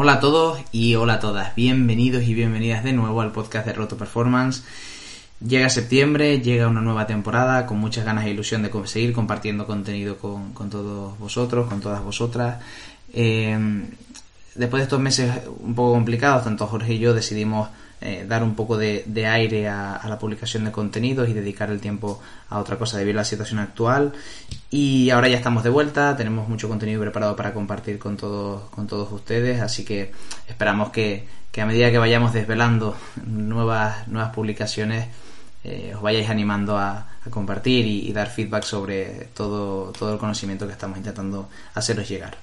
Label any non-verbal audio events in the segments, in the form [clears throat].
Hola a todos y hola a todas. Bienvenidos y bienvenidas de nuevo al podcast de Roto Performance. Llega septiembre, llega una nueva temporada con muchas ganas e ilusión de seguir compartiendo contenido con, todos vosotros, con todas vosotras. Eh, después de estos meses un poco complicados, tanto Jorge y yo decidimos eh, dar un poco de, aire a, la publicación de contenidos y dedicar el tiempo a otra cosa debido a la situación actual. Y ahora ya estamos de vuelta, tenemos mucho contenido preparado para compartir con todos, con todos ustedes, así que esperamos que, a medida que vayamos desvelando nuevas, nuevas publicaciones, eh, os vayáis animando a, compartir y, y, dar feedback sobre todo, todo el conocimiento que estamos intentando haceros llegar.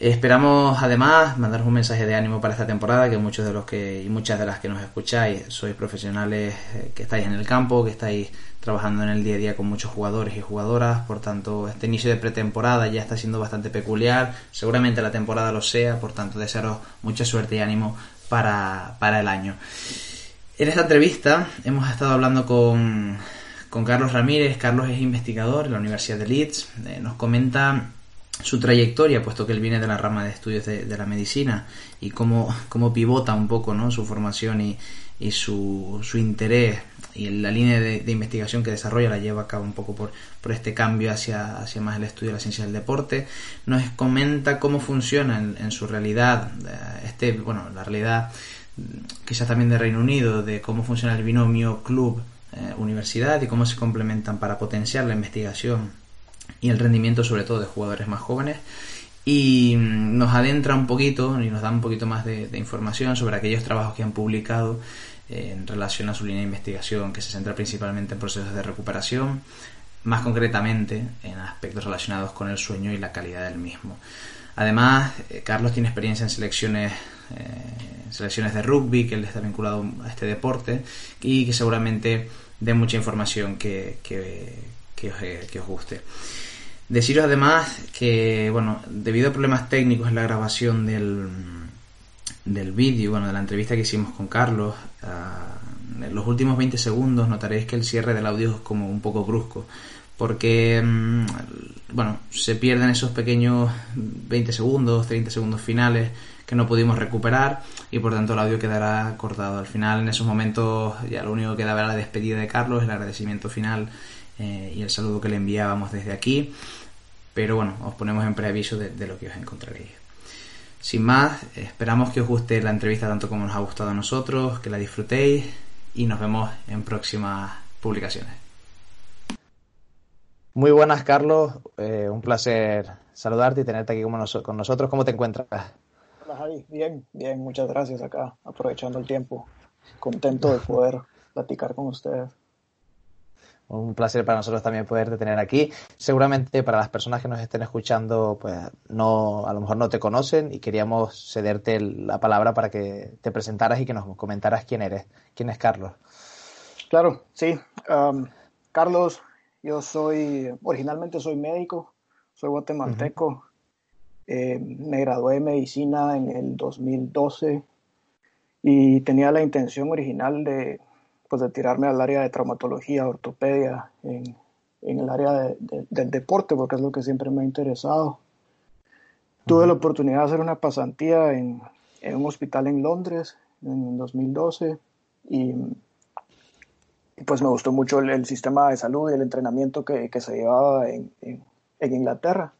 Esperamos además mandaros un mensaje de ánimo para esta temporada, que muchos de los que y muchas de las que nos escucháis sois profesionales eh, que estáis en el campo, que estáis trabajando en el día a día con muchos jugadores y jugadoras, por tanto este inicio de pretemporada ya está siendo bastante peculiar, seguramente la temporada lo sea, por tanto desearos mucha suerte y ánimo para, para el año. En esta entrevista hemos estado hablando con, con Carlos Ramírez, Carlos es investigador en la Universidad de Leeds, eh, nos comenta su trayectoria, puesto que él viene de la rama de estudios de, la medicina y cómo, cómo, pivota un poco ¿no? su formación y, y su, su, interés y la línea de, investigación que desarrolla la lleva a cabo un poco por, por este cambio hacia, hacia, más el estudio de la ciencia del deporte. Nos comenta cómo funciona en, en su realidad, este, bueno, la realidad quizás también de Reino Unido, de cómo funciona el binomio club-universidad y cómo se complementan para potenciar la investigación y el rendimiento sobre todo de jugadores más jóvenes. Y nos adentra un poquito y nos da un poquito más de, información sobre aquellos trabajos que han publicado eh, en relación a su línea de investigación que se centra principalmente en procesos de recuperación más concretamente en aspectos relacionados con el sueño y la calidad del mismo. Además eh, Carlos tiene experiencia en selecciones eh, selecciones de rugby que él está vinculado a este deporte y que seguramente dé mucha información que, que, os, que os guste Deciros además que, bueno, debido a problemas técnicos en la grabación del, del vídeo, bueno, de la entrevista que hicimos con Carlos, uh, en los últimos 20 segundos notaréis que el cierre del audio es como un poco brusco, porque, um, bueno, se pierden esos pequeños 20 segundos, 30 segundos finales que no pudimos recuperar y por tanto el audio quedará cortado. Al final, en esos momentos, ya lo único que quedaba era la despedida de Carlos, el agradecimiento final eh, y el saludo que le enviábamos desde aquí pero bueno, os ponemos en preaviso de, de lo que os encontraréis. Sin más, esperamos que os guste la entrevista tanto como nos ha gustado a nosotros, que la disfrutéis y nos vemos en próximas publicaciones. Muy buenas, Carlos. Eh, un placer saludarte y tenerte aquí con nosotros. ¿Cómo te encuentras? Hola, Javi. Bien, bien. Muchas gracias acá, aprovechando el tiempo. Contento de poder platicar con ustedes un placer para nosotros también poderte tener aquí. Seguramente para las personas que nos estén escuchando, pues no, a lo mejor no te conocen y queríamos cederte la palabra para que te presentaras y que nos comentaras quién eres. ¿Quién es Carlos? Claro, sí. Um, Carlos, yo soy, originalmente soy médico, soy guatemalteco. Uh -huh. eh, me gradué de medicina en el 2012 y tenía la intención original de pues de tirarme al área de traumatología, ortopedia, en, en el área de, de, del deporte, porque es lo que siempre me ha interesado. Tuve la oportunidad de hacer una pasantía en, en un hospital en Londres en 2012 y, y pues me gustó mucho el, el, sistema de salud y el entrenamiento que, que se llevaba en, en, en, Inglaterra.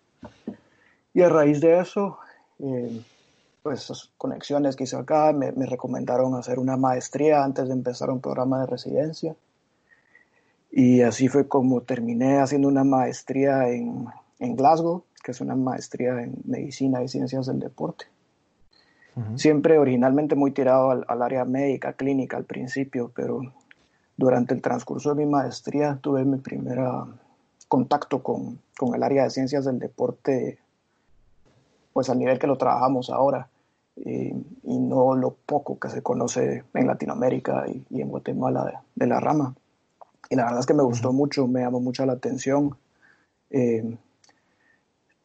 Y a raíz de eso, eh, pues conexiones que hice acá, me, me, recomendaron hacer una maestría antes de empezar un programa de residencia. Y así fue como terminé haciendo una maestría en, en Glasgow, que es una maestría en medicina y ciencias del deporte. Uh -huh. Siempre originalmente muy tirado al, al, área médica, clínica al principio, pero durante el transcurso de mi maestría tuve mi primer contacto con, con el área de ciencias del deporte pues al nivel que lo trabajamos ahora y no lo poco que se conoce en Latinoamérica y, en Guatemala de, la rama. Y la verdad es que me gustó mucho, me llamó mucho la atención. Eh,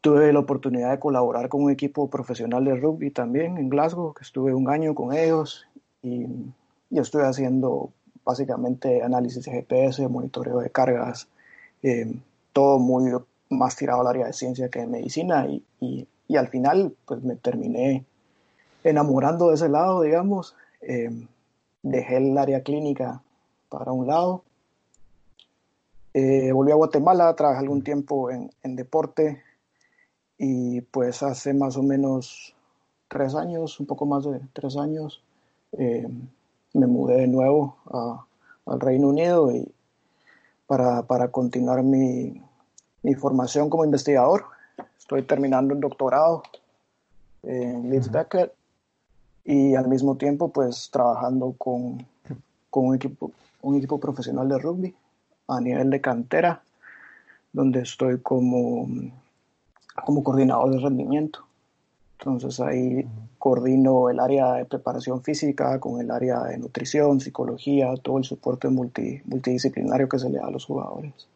tuve la oportunidad de colaborar con un equipo profesional de rugby también en Glasgow, que estuve un año con ellos y, y estuve haciendo básicamente análisis de GPS, monitoreo de cargas, eh, todo muy más tirado al área de ciencia que de medicina y, y, y al final pues me terminé enamorando de ese lado, digamos. Eh, dejé el área clínica para un lado. Eh, volví a Guatemala, trabajé algún tiempo en, deporte y pues hace más o menos tres años, un poco más de tres años, eh, me mudé de nuevo al Reino Unido y para, continuar mi, mi, formación como investigador. Estoy terminando el doctorado en Leeds Beckett y al mismo tiempo pues trabajando con, con, un, equipo, un equipo profesional de rugby a nivel de cantera, donde estoy como, como coordinador de rendimiento. Entonces ahí coordino el área de preparación física con el área de nutrición, psicología, todo el soporte multidisciplinario que se le da a los jugadores.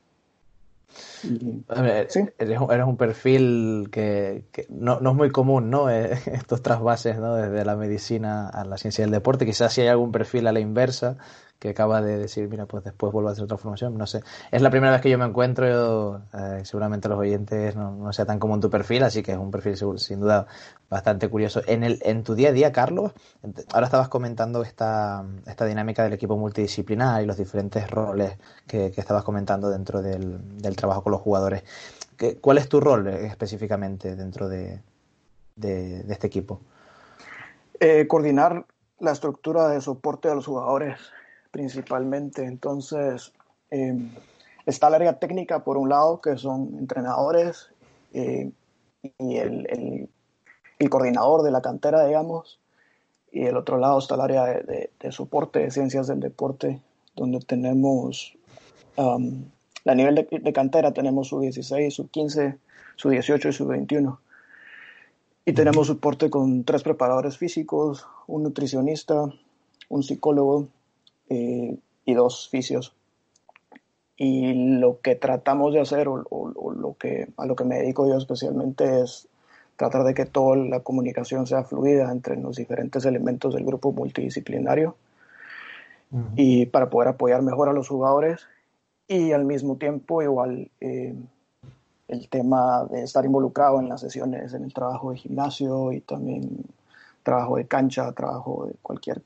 Eres, un perfil que, no, es muy común, ¿no? Eh, [laughs] estos trasvases, ¿no? Desde la medicina a la ciencia del deporte. Quizás si hay algún perfil a la inversa que acaba de decir, mira, pues después vuelvo a hacer otra formación, no sé. Es la primera vez que yo me encuentro, eh, seguramente los oyentes no, no, sea tan común tu perfil, así que es un perfil sin duda bastante curioso. En, el, en tu día a día, Carlos, ahora estabas comentando esta, esta dinámica del equipo multidisciplinar y los diferentes roles que, estabas comentando dentro del, del, trabajo con los jugadores. ¿Cuál es tu rol específicamente dentro de, de, este equipo? Eh, coordinar la estructura de soporte a los jugadores principalmente. Entonces, em, está el área técnica por un lado, que son entrenadores eh, y el, el, coordinador de la cantera, digamos, y el otro lado está el área de, soporte de ciencias del deporte, donde tenemos, um, a nivel de, cantera tenemos su 16, su 15, su 18 y su 21. Y tenemos soporte con tres preparadores físicos, un nutricionista, un psicólogo eh, y dos fisios. Y lo que tratamos de hacer, o, lo que, a lo que me dedico yo especialmente, es tratar de que toda la comunicación sea fluida entre los diferentes elementos del grupo multidisciplinario y para poder apoyar mejor a los jugadores y al mismo tiempo igual eh, el tema de estar involucrado en las sesiones, en el trabajo de gimnasio y también trabajo de cancha, trabajo de cualquier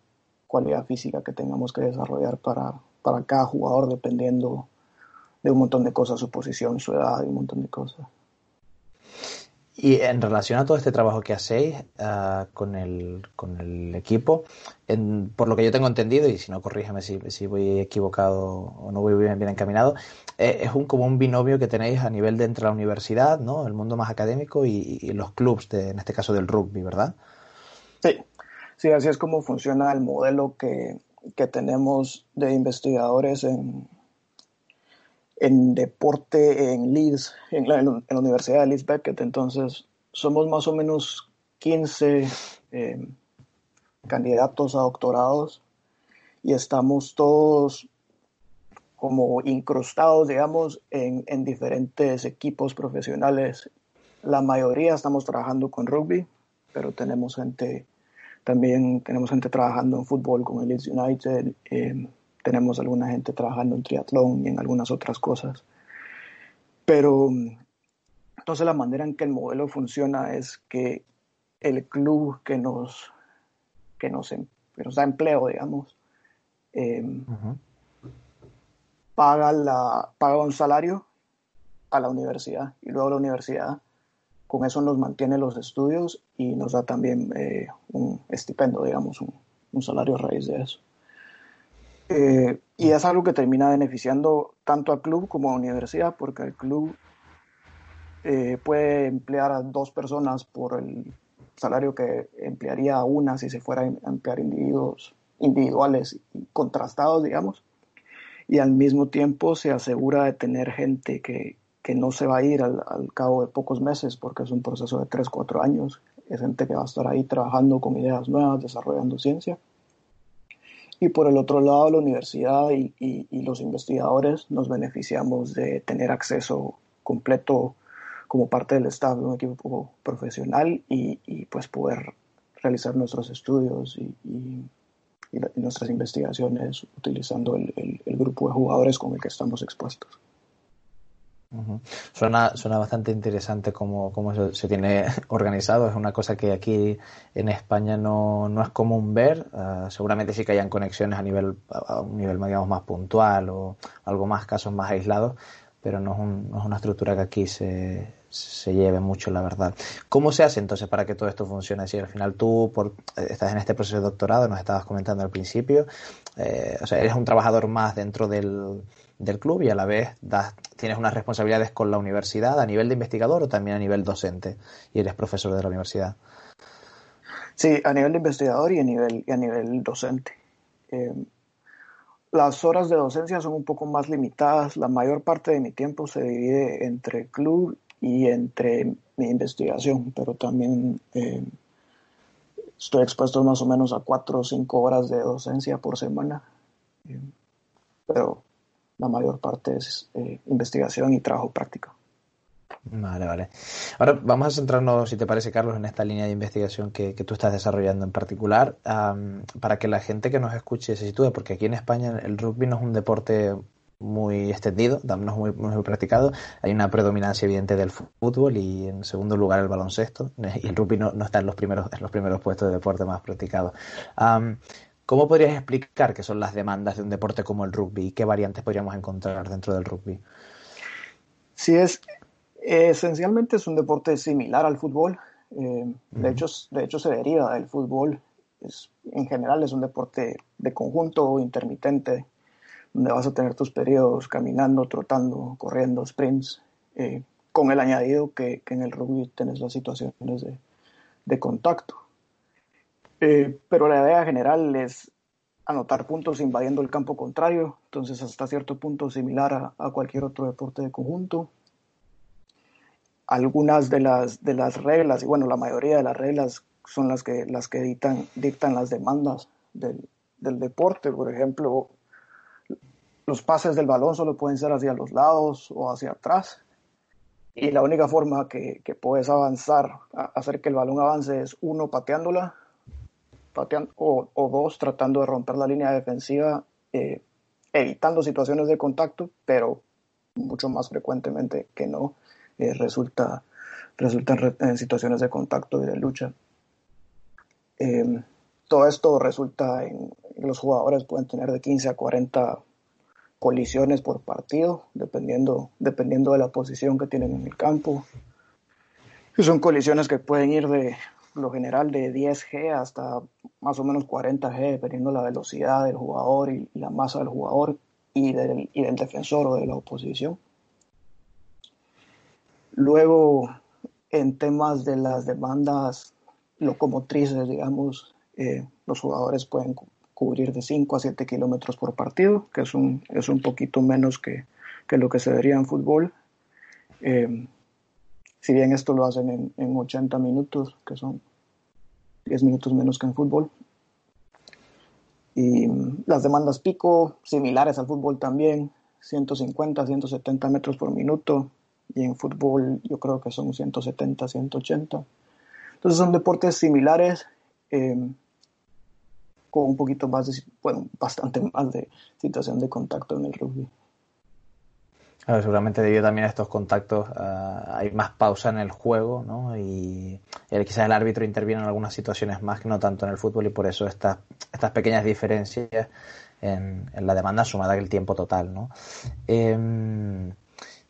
cualidad física que tengamos que desarrollar para, para cada jugador dependiendo de un montón de cosas, su posición, su edad y un montón de cosas. Y en relación a todo este trabajo que hacéis ah, con, el, con el equipo, por lo que yo tengo entendido, y si no, corrígeme si, si voy equivocado o no voy bien, bien encaminado, eh, es un, como un binomio que tenéis a nivel de entre la universidad, ¿no? el mundo más académico y, y los clubs, de, en este caso del rugby, ¿verdad? Sí, Sí, así es como funciona el modelo que, tenemos de investigadores en, en deporte en Leeds, en la, Universidad de Leeds Beckett. Entonces, somos más o menos 15 eh, candidatos a doctorados y estamos todos como incrustados, digamos, en, en diferentes equipos profesionales. La mayoría estamos trabajando con rugby, pero tenemos gente también tenemos gente trabajando en fútbol con el Leeds United, eh, tenemos alguna gente trabajando en triatlón y en algunas otras cosas. Pero entonces la manera en que el modelo funciona es que el club que nos, que nos, em, da empleo, digamos, em, paga, la, paga un salario a la universidad y luego la universidad con eso nos mantiene los estudios y nos da también eh, un estipendio, digamos, un, salario a raíz de eso. Eh, y es algo que termina beneficiando tanto al club como a la universidad, porque el club eh, puede emplear a dos personas por el salario que emplearía una si se fuera a emplear individuos individuales y contrastados, digamos, y al mismo tiempo se asegura de tener gente que, que no se va a ir al, cabo de pocos meses porque es un proceso de 3, 4 años. Es gente que va a estar ahí trabajando con ideas nuevas, desarrollando ciencia. Y por el otro lado, la universidad y, y, los investigadores nos beneficiamos de tener acceso completo como parte del staff de un equipo profesional y, y pues poder realizar nuestros estudios y, nuestras investigaciones utilizando el, el grupo de jugadores con el que estamos expuestos. Suena, suena bastante interesante cómo, se, tiene [laughs] organizado. Es una cosa que aquí en España no, no es común ver. Ah, seguramente sí que hayan conexiones a nivel, a un nivel digamos, más puntual o algo más, casos más aislados, pero no es, es una estructura que aquí se, se lleve mucho, la verdad. ¿Cómo se hace entonces para que todo esto funcione? Si al final tú por, estás en este proceso de doctorado, nos estabas comentando al principio, eh, o sea, eres un trabajador más dentro del, del club y a la vez das, tienes unas responsabilidades con la universidad a nivel de investigador o también a nivel docente y eres profesor de la universidad. Sí, a nivel de investigador y a nivel, a nivel docente. Eh, las horas de docencia son un poco más limitadas. La mayor parte de mi tiempo se divide entre club y entre mi investigación, pero también eh, estoy expuesto más o menos a cuatro o cinco horas de docencia por semana. Eh, pero la mayor parte es eh, investigación y trabajo práctico. Vale, vale. Ahora vamos a centrarnos, si te parece, Carlos, en esta línea de investigación que, tú estás desarrollando en particular, para que la gente que nos escuche se sitúe, porque aquí en España el rugby no es un deporte muy extendido, no es muy, muy, practicado. Hay una predominancia evidente del fútbol y en segundo lugar el baloncesto. [laughs] Y el rugby no, está en los primeros, en los primeros puestos de deporte más practicado. ¿Cómo podrías explicar qué son las demandas de un deporte como el rugby y qué variantes podríamos encontrar dentro del rugby? Sí, es esencialmente es un deporte similar al fútbol. Eh, de, hecho, de hecho, se deriva del fútbol. Es, en general es un deporte de conjunto intermitente, donde vas a tener tus periodos caminando, trotando, corriendo, sprints, eh, con el añadido que, en el rugby tienes las situaciones de contacto. Eh, pero la idea general es anotar puntos invadiendo el campo contrario, entonces hasta cierto punto similar a, cualquier otro deporte de conjunto. Algunas de las, de las reglas, y bueno, la mayoría de las reglas son las que, las que dictan, dictan las demandas del, del deporte. Por ejemplo, los pases del balón solo pueden ser hacia los lados o hacia atrás. Y la única forma que, que puedes avanzar, hacer que el balón avance es uno pateándola o, dos tratando de romper la línea defensiva, eh, evitando situaciones de contacto, pero mucho más frecuentemente que no, eh, resulta, resulta en, situaciones de contacto y de lucha. Em, todo esto resulta en, los jugadores pueden tener de 15 a 40 colisiones por partido, dependiendo, dependiendo de la posición que tienen en el campo. son colisiones que pueden ir de lo general de 10G hasta más o menos 40G, dependiendo la velocidad del jugador y, la masa del jugador y del, y del, defensor o de la oposición. Luego, en temas de las demandas locomotrices, digamos, eh, los jugadores pueden cubrir de 5 a 7 kilómetros por partido, que es un, es un poquito menos que, que lo que se vería en fútbol. Eh, si bien esto lo hacen en, 80 minutos, que son 10 minutos menos que en fútbol. Y las demandas pico, similares al fútbol también, 150, 170 metros por minuto. Y en fútbol yo creo que son 170, 180. Entonces son deportes similares, eh, con un poquito más de, bueno, bastante [laughs] más de situación de contacto en el rugby seguramente debido también a estos contactos ah, hay más pausa en el juego, ¿no? Y quizás el árbitro interviene en algunas situaciones más que no tanto en el fútbol y por eso estas, estas pequeñas diferencias en, la demanda sumada el tiempo total, ¿no? Em,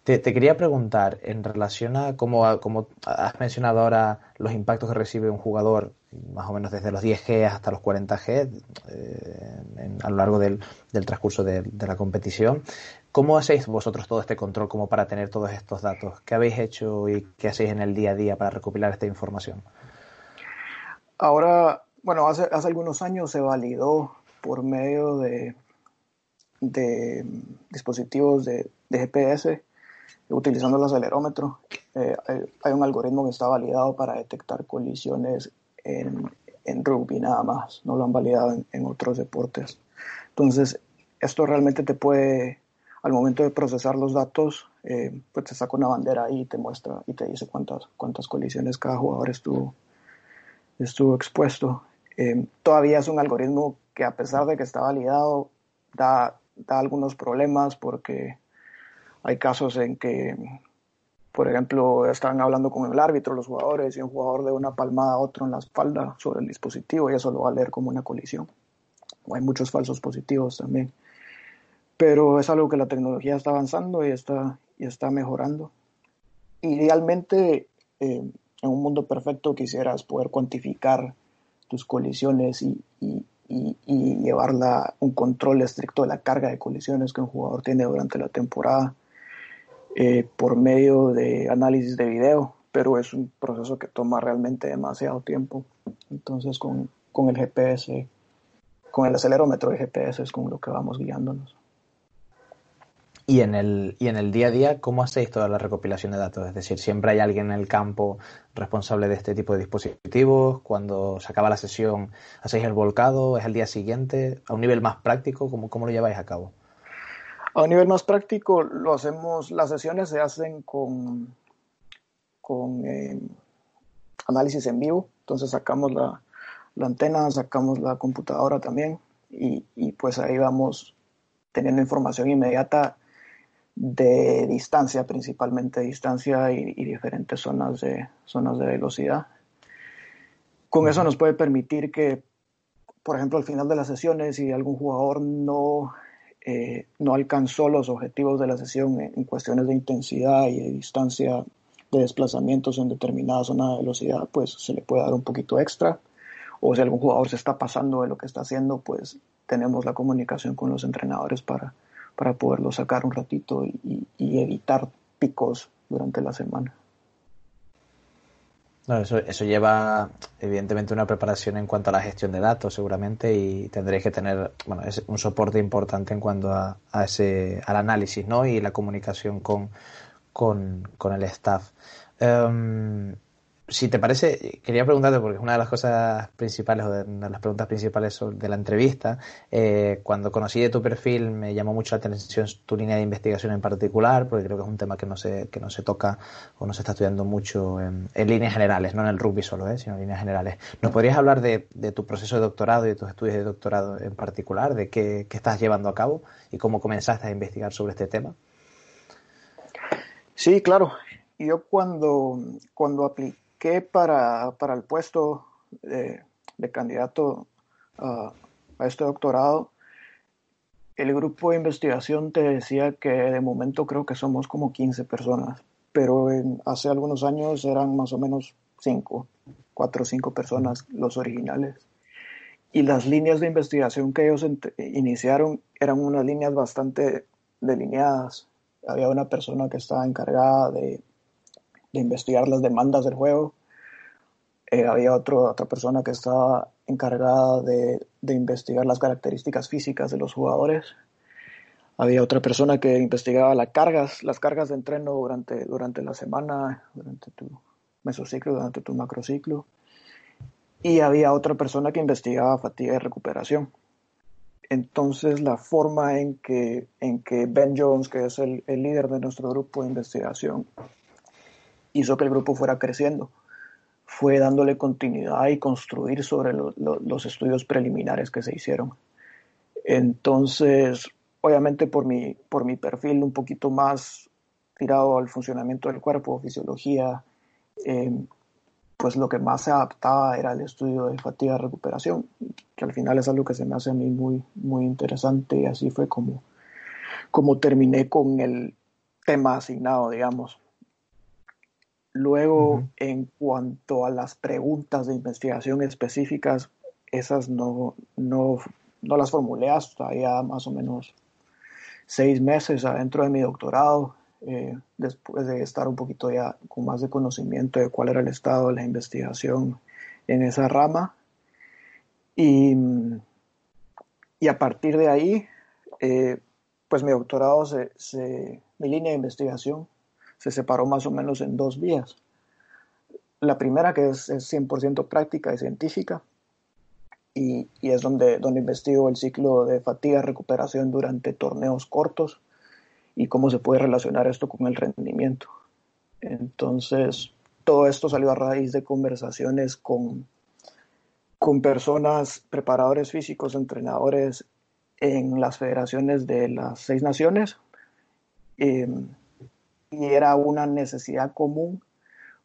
te, quería preguntar, en relación a cómo, como has mencionado ahora los impactos que recibe un jugador, más o menos desde los 10G hasta los 40G, eh, a lo largo del, transcurso de, la competición, ¿cómo hacéis vosotros todo este control como para tener todos estos datos? ¿Qué habéis hecho y qué hacéis en el día a día para recopilar esta información? Ahora, bueno, hace, hace algunos años se validó por medio de, de dispositivos de GPS utilizando el acelerómetro. Eh, hay, un algoritmo que está validado para detectar colisiones en, en rugby nada más, no lo han validado en, otros deportes. Entonces, esto realmente te puede, al momento de procesar los datos, eh, pues te saca una bandera ahí y te muestra y te dice cuántas, cuántas colisiones cada jugador estuvo, estuvo expuesto. Eh, todavía es un algoritmo que a pesar de que está validado, da, da algunos problemas porque hay casos en que, por ejemplo, están hablando con el árbitro los jugadores y un jugador de una palmada a otro en la espalda sobre el dispositivo y eso lo va a leer como una colisión. hay muchos falsos positivos también. Pero es algo que la tecnología está avanzando y está, y está mejorando. Idealmente, eh, en un mundo perfecto quisieras poder cuantificar tus colisiones y, y, y, y llevar un control estricto de la carga de colisiones que un jugador tiene durante la temporada eh, por medio de análisis de video, pero es un proceso que toma realmente demasiado tiempo. Entonces con, con el GPS, con el acelerómetro de GPS es con lo que vamos guiándonos. Y en, el, y en el día a día, ¿cómo hacéis toda la recopilación de datos? Es decir, ¿siempre hay alguien en el campo responsable de este tipo de dispositivos? Cuando se acaba la sesión, ¿hacéis el volcado? ¿Es el día siguiente? ¿A un nivel más práctico? ¿Cómo, cómo lo lleváis a cabo? A un nivel más práctico, lo hacemos, las sesiones se hacen con, con eh, análisis en vivo. Entonces sacamos la, la, antena, sacamos la computadora también y, y pues ahí vamos teniendo información inmediata de distancia, principalmente distancia y, diferentes zonas de, zonas de velocidad. Con eso nos puede permitir que, por ejemplo, al final de las sesiones, si algún jugador no, eh, no alcanzó los objetivos de la sesión en, cuestiones de intensidad y de distancia de desplazamientos en determinada zona de velocidad, pues se le puede dar un poquito extra. O si algún jugador se está pasando de lo que está haciendo, pues tenemos la comunicación con los entrenadores para, para poderlo sacar un ratito y, evitar picos durante la semana. Eso, eso, lleva evidentemente una preparación en cuanto a la gestión de datos seguramente y tendréis que tener bueno, es un soporte importante en cuanto a, a, ese, al análisis ¿no? y la comunicación con, con, con el staff. Um, si te parece, quería preguntarte, porque es una de las cosas principales, o de, las preguntas principales de la entrevista, eh, cuando conocí de tu perfil me llamó mucho la atención tu línea de investigación en particular, porque creo que es un tema que no se, que no se toca o no se está estudiando mucho en, líneas generales, no en el rugby solo, eh, sino en líneas generales. ¿Nos podrías hablar de, de, tu proceso de doctorado y de tus estudios de doctorado en particular, de qué, qué estás llevando a cabo y cómo comenzaste a investigar sobre este tema? Sí, claro. Yo cuando, cuando apliqué que para, para el puesto de, candidato a, este doctorado, el grupo de investigación te decía que de momento creo que somos como 15 personas, pero hace algunos años eran más o menos 5, 4 o 5 personas los originales. Y las líneas de investigación que ellos iniciaron eran unas líneas bastante delineadas. Había una persona que estaba encargada de de investigar las demandas del juego. Eh, había otra persona que estaba encargada de, de, investigar las características físicas de los jugadores. Había otra persona que investigaba las cargas, las cargas de entreno durante, durante la semana, durante tu mesociclo, durante tu macrociclo. Y había otra persona que investigaba fatiga y recuperación. Entonces, la forma en que, en que Ben Jones, que es el, el líder de nuestro grupo de investigación, hizo que el grupo fuera creciendo. Fue dándole continuidad y construir sobre los estudios preliminares que se hicieron. Entonces, obviamente por mi, por mi perfil un poquito más tirado al funcionamiento del cuerpo, fisiología, eh, pues lo que más se adaptaba era el estudio de fatiga recuperación, que al final es algo que se me hace a mí muy, muy interesante y así fue como, como terminé con el tema asignado, digamos. Luego, en cuanto a las preguntas de investigación específicas, esas no, no, no las formulé hasta ya más o menos seis meses adentro de mi doctorado, eh, después de estar un poquito ya con más de conocimiento de cuál era el estado de la investigación en esa rama. Y, y a partir de ahí, eh, pues mi doctorado, se, se, mi línea de investigación se separó más o menos en dos vías. La primera que es, es 100% práctica y científica y, y, es donde, donde investigo el ciclo de fatiga-recuperación durante torneos cortos y cómo se puede relacionar esto con el rendimiento. Entonces, todo esto salió a raíz de conversaciones con, con personas, preparadores físicos, entrenadores en las federaciones de las seis naciones. Eh, y era una necesidad común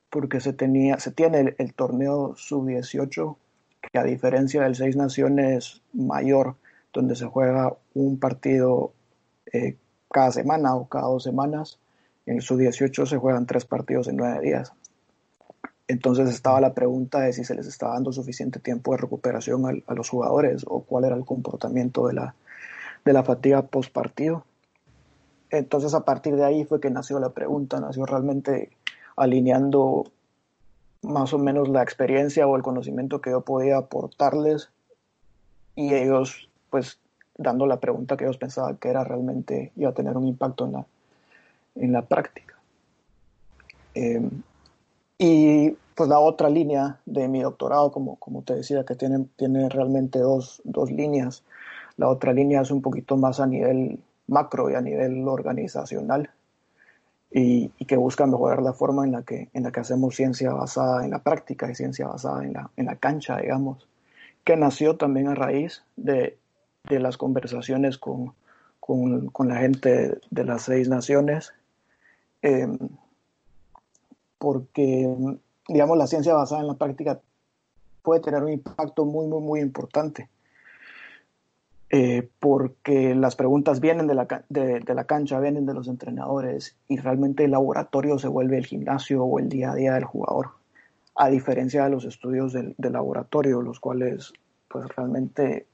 porque se, tenía, se tiene el, torneo sub-18 que a diferencia del seis naciones mayor donde se juega un partido eh, cada semana o cada dos semanas, en el sub-18 se juegan tres partidos en nueve días. Entonces estaba la pregunta de si se les estaba dando suficiente tiempo de recuperación a, a los jugadores o cuál era el comportamiento de la, de la fatiga post partido. Entonces a partir de ahí fue que nació la pregunta, nació realmente alineando más o menos la experiencia o el conocimiento que yo podía aportarles y ellos pues dando la pregunta que ellos pensaban que era realmente iba a tener un impacto en la, en la práctica. Eh, y pues la otra línea de mi doctorado, como, como te decía, que tiene, tiene realmente dos, dos líneas. La otra línea es un poquito más a nivel macro y a nivel organizacional y, que busca mejorar la forma en la, que, en la que hacemos ciencia basada en la práctica y ciencia basada en la, en la cancha, digamos, que nació también a raíz de, de las conversaciones con, con, la gente de las seis naciones, eh, porque, digamos, la ciencia basada en la práctica puede tener un impacto muy, muy, muy importante eh, porque las preguntas vienen de la, de, de la, cancha, vienen de los entrenadores y realmente el laboratorio se vuelve el gimnasio o el día a día del jugador, a diferencia de los estudios del, del laboratorio, los cuales pues realmente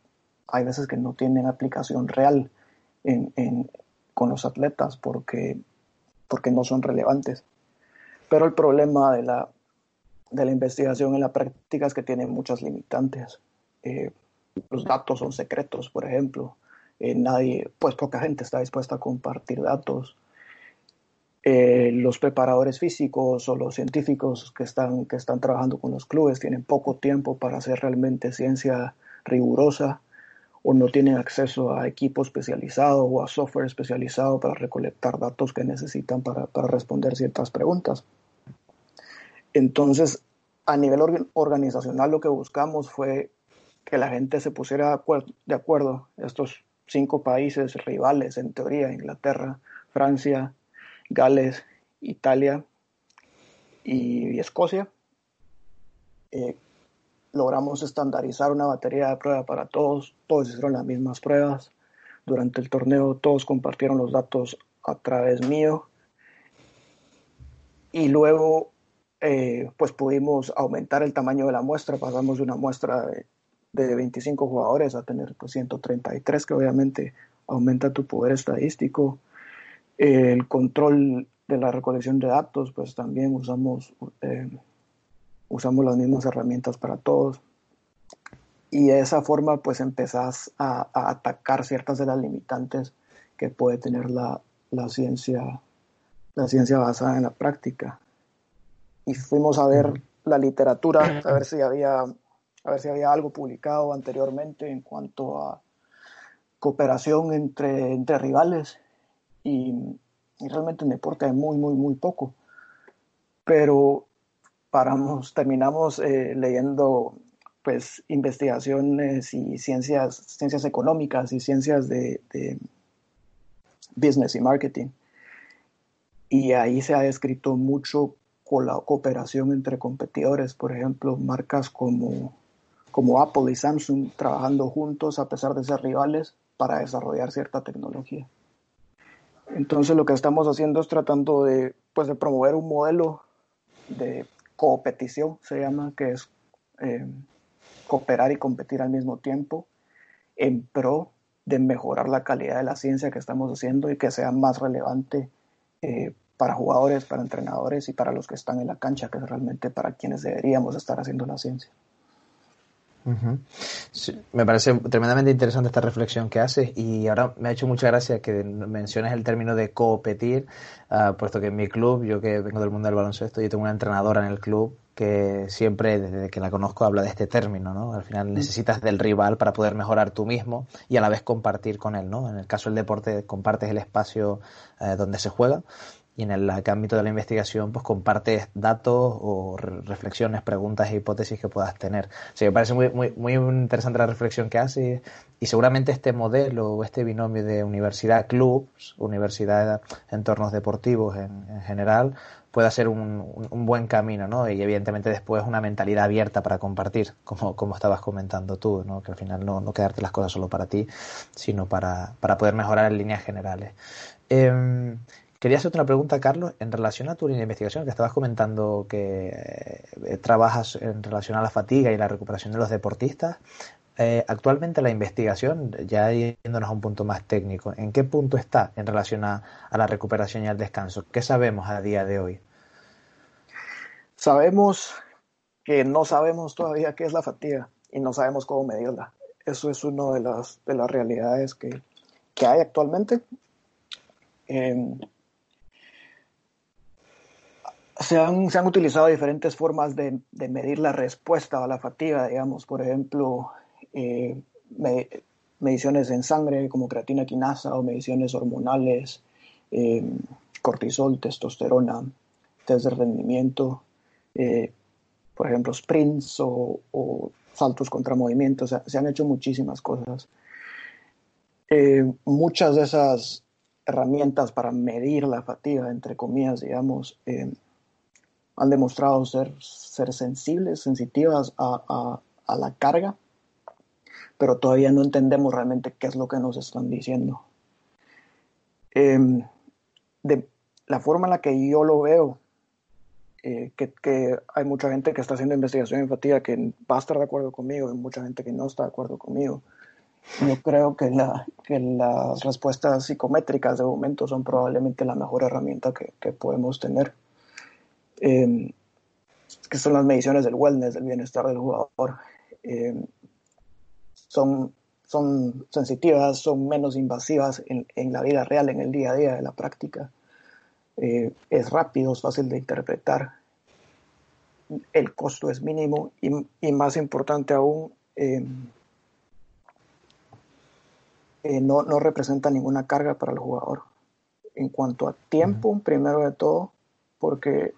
hay veces que no tienen aplicación real en, en, con los atletas porque, porque no son relevantes. Pero el problema de la, de la investigación en la práctica es que tiene muchas limitantes. Eh, los datos son secretos, por ejemplo. Eh, nadie, pues poca gente está dispuesta a compartir datos. Eh, los preparadores físicos o los científicos que están, que están trabajando con los clubes tienen poco tiempo para hacer realmente ciencia rigurosa o no tienen acceso a equipo especializado o a software especializado para recolectar datos que necesitan para, para responder ciertas preguntas. Entonces, a nivel organizacional lo que buscamos fue que la gente se pusiera de acuerdo, estos cinco países rivales, en teoría, Inglaterra, Francia, Gales, Italia y, Escocia. Eh, logramos estandarizar una batería de prueba para todos, todos hicieron las mismas pruebas. Durante el torneo todos compartieron los datos a través mío. Y luego eh, pues pudimos aumentar el tamaño de la muestra, pasamos de una muestra de de 25 jugadores a tener pues, 133, que obviamente aumenta tu poder estadístico. El control de la recolección de datos, pues también usamos, eh, usamos las mismas herramientas para todos. Y de esa forma, pues empezás a, a atacar ciertas de las limitantes que puede tener la, la, ciencia, la ciencia basada en la práctica. Y fuimos a ver la literatura, a ver si había a ver si había algo publicado anteriormente en cuanto a cooperación entre, entre rivales y, realmente en deporte hay muy, muy, muy poco. Pero paramos, terminamos eh, leyendo pues investigaciones y ciencias, ciencias económicas y ciencias de, de business y marketing. Y ahí se ha descrito mucho con la cooperación entre competidores, por ejemplo, marcas como como Apple y Samsung trabajando juntos a pesar de ser rivales para desarrollar cierta tecnología. Entonces lo que estamos haciendo es tratando de, pues, de promover un modelo de competición, se llama, que es eh, cooperar y competir al mismo tiempo en pro de mejorar la calidad de la ciencia que estamos haciendo y que sea más relevante eh, para jugadores, para entrenadores y para los que están en la cancha, que es realmente para quienes deberíamos estar haciendo la ciencia. Me parece tremendamente interesante esta reflexión que haces y ahora me ha hecho mucha gracia que menciones el término de competir, uh, puesto que en mi club, yo que vengo del mundo del baloncesto, yo tengo una entrenadora en el club que siempre, desde que la conozco, habla de este término, ¿no? Al final necesitas del rival para poder mejorar tú mismo y a la vez compartir con él, ¿no? En el caso del deporte compartes el espacio eh, donde se juega y en el ámbito de la investigación pues compartes datos o reflexiones, preguntas e hipótesis que puedas tener. O sea, me parece muy, muy, muy interesante la reflexión que haces y seguramente este modelo o este binomio de universidad clubs, universidad entornos deportivos en, en general, pueda ser un, un, buen camino, ¿no? Y evidentemente después una mentalidad abierta para compartir, como, como estabas comentando tú, ¿no? Que al final no, no quedarte las cosas solo para ti, sino para, para poder mejorar en líneas generales. Eh, Quería hacerte una pregunta, Carlos, en relación a tu investigación, que estabas comentando que eh, trabajas en relación a la fatiga y la recuperación de los deportistas. Eh, actualmente la investigación, ya yéndonos a un punto más técnico, ¿en qué punto está en relación a, la recuperación y al descanso? ¿Qué sabemos a día de hoy? Sabemos que no sabemos todavía qué es la fatiga y no sabemos cómo medirla. Eso es una de las, de las realidades que, que hay actualmente. Eh, se han, se han, utilizado diferentes formas de, de, medir la respuesta a la fatiga, digamos, por ejemplo, eh, mediciones en sangre como creatina quinasa o mediciones hormonales, eh, cortisol, testosterona, test de rendimiento, eh, por ejemplo, sprints o, saltos contra movimientos, o sea, se han hecho muchísimas cosas. muchas de esas herramientas para medir la fatiga, entre comillas, digamos, han demostrado ser, ser sensibles, sensitivas a, la carga, pero todavía no entendemos realmente qué es lo que nos están diciendo. Em, de la forma en la que yo lo veo, eh, que, hay mucha gente que está haciendo investigación en fatiga que va a estar de acuerdo conmigo y mucha gente que no está de acuerdo conmigo. Yo creo que, la, que las respuestas psicométricas de momento son probablemente la mejor herramienta que, que podemos tener eh, que son las mediciones del wellness, del bienestar del jugador. Em, son, son sensitivas, son menos invasivas en, en, la vida real, en el día a día de la práctica. Eh, es rápido, es fácil de interpretar. El costo es mínimo y, y más importante aún, em, eh, no, no, representa ninguna carga para el jugador. En cuanto a tiempo, primero de todo, porque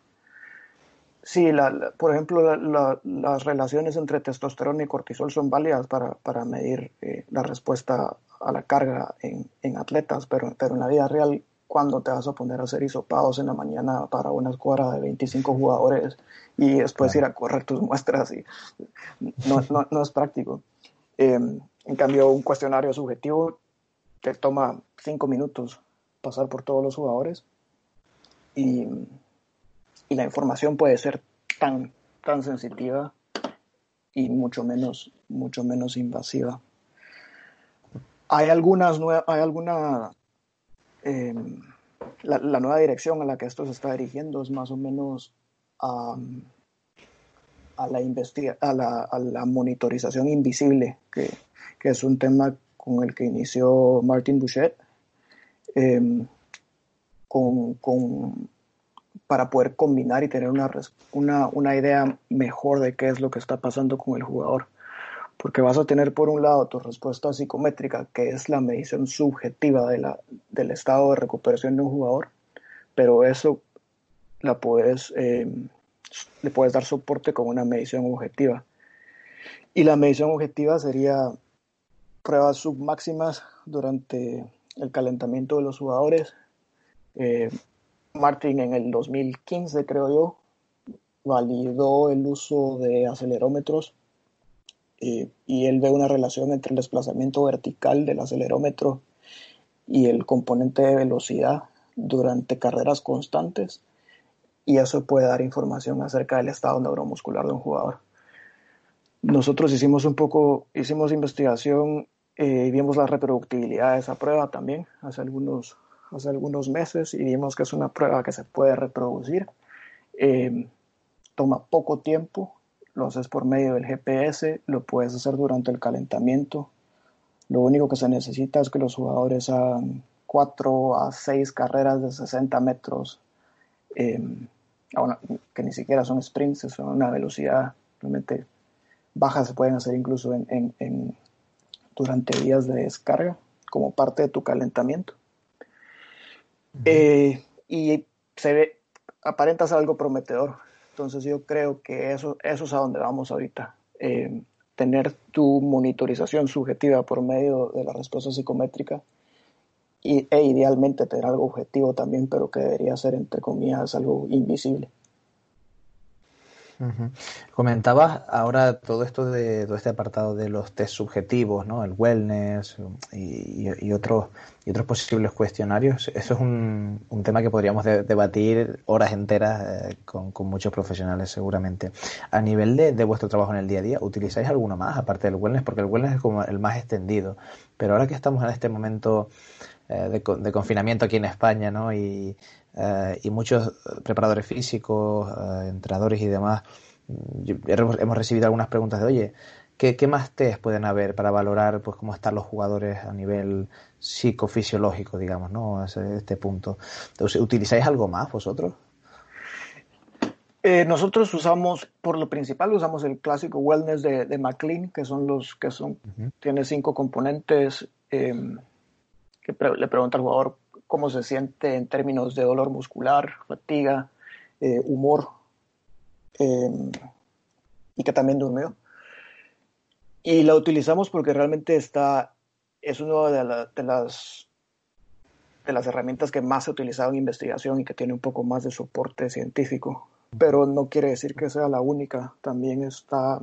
Sí, la, por ejemplo, las relaciones entre testosterona y cortisol son válidas para, para medir eh, la respuesta a la carga en, en, atletas, pero, pero en la vida real, cuando te vas a poner a hacer hisopados en la mañana para una escuadra de 25 jugadores y después ir a correr tus muestras, y no, no, no es práctico. Em, en cambio, un cuestionario subjetivo te toma 5 minutos pasar por todos los jugadores y y la información puede ser tan, tan sensitiva y mucho menos, mucho menos invasiva. Hay algunas hay alguna em, la, nueva dirección a la que esto se está dirigiendo es más o menos a, a la, a la, a la monitorización invisible, que, que, es un tema con el que inició Martin Bouchet, em, con, con para poder combinar y tener una, una, una, idea mejor de qué es lo que está pasando con el jugador. Porque vas a tener por un lado tu respuesta psicométrica, que es la medición subjetiva de la, del estado de recuperación de un jugador, pero eso la puedes, eh, le puedes dar soporte con una medición objetiva. Y la medición objetiva sería pruebas submáximas durante el calentamiento de los jugadores, eh, Martin en el 2015, creo yo, validó el uso de acelerómetros y él ve una relación entre el desplazamiento vertical del acelerómetro y el componente de velocidad durante carreras constantes y eso puede dar información acerca del estado neuromuscular de un jugador. Nosotros hicimos un poco, hicimos investigación eh, y vimos la reproductibilidad de esa prueba también hace algunos, hace algunos meses y vimos que es una prueba que se puede reproducir. Eh, toma poco tiempo, lo haces por medio del GPS, lo puedes hacer durante el calentamiento. Lo único que se necesita es que los jugadores hagan 4 a 6 carreras de 60 metros, em, que ni siquiera son sprints, son una velocidad realmente baja, se pueden hacer incluso en, durante días de descarga como parte de tu calentamiento. Eh, y se ve, aparenta ser algo prometedor. Entonces yo creo que eso, eso es a donde vamos ahorita. Eh, tener tu monitorización subjetiva por medio de la respuesta psicométrica y, e idealmente tener algo objetivo también, pero que debería ser, entre comillas, algo invisible. Comentabas ahora todo esto de todo este apartado de los test subjetivos, ¿no? El wellness y, otros y otros posibles cuestionarios. Eso es un, un tema que podríamos debatir horas enteras eh, con, muchos profesionales seguramente. A nivel de, de, vuestro trabajo en el día a día, ¿utilizáis alguno más aparte del wellness? Porque el wellness es como el más extendido. Pero ahora que estamos en este momento eh, de, de, confinamiento aquí en España, ¿no? Y eh, y muchos preparadores físicos, eh, entrenadores y demás, hemos recibido algunas preguntas de, oye, ¿qué, más test pueden haber para valorar pues cómo están los jugadores a nivel psicofisiológico, digamos, ¿no? A este punto. Entonces, ¿utilizáis algo más vosotros? Eh, nosotros usamos, por lo principal, usamos el clásico wellness de, de McLean, que son los que son, tiene cinco componentes que le pregunta al jugador cómo se siente en términos de dolor muscular, fatiga, eh, humor, em, y que también durmió. Y la utilizamos porque realmente está, es una de, de, las, de las herramientas que más se ha utilizado en investigación y que tiene un poco más de soporte científico. Pero no quiere decir que sea la única. También está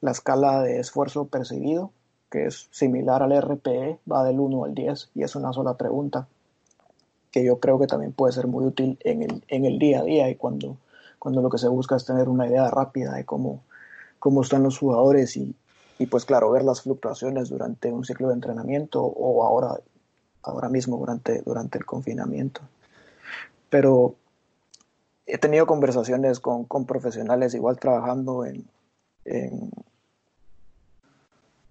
la escala de esfuerzo percibido, que es similar al RPE, va del 1 al 10 y es una sola pregunta que yo creo que también puede ser muy útil en el, en el día a día y cuando, cuando lo que se busca es tener una idea rápida de cómo, cómo están los jugadores y, y pues claro, ver las fluctuaciones durante un ciclo de entrenamiento o ahora, ahora mismo durante, durante el confinamiento. Pero he tenido conversaciones con, con profesionales igual trabajando en,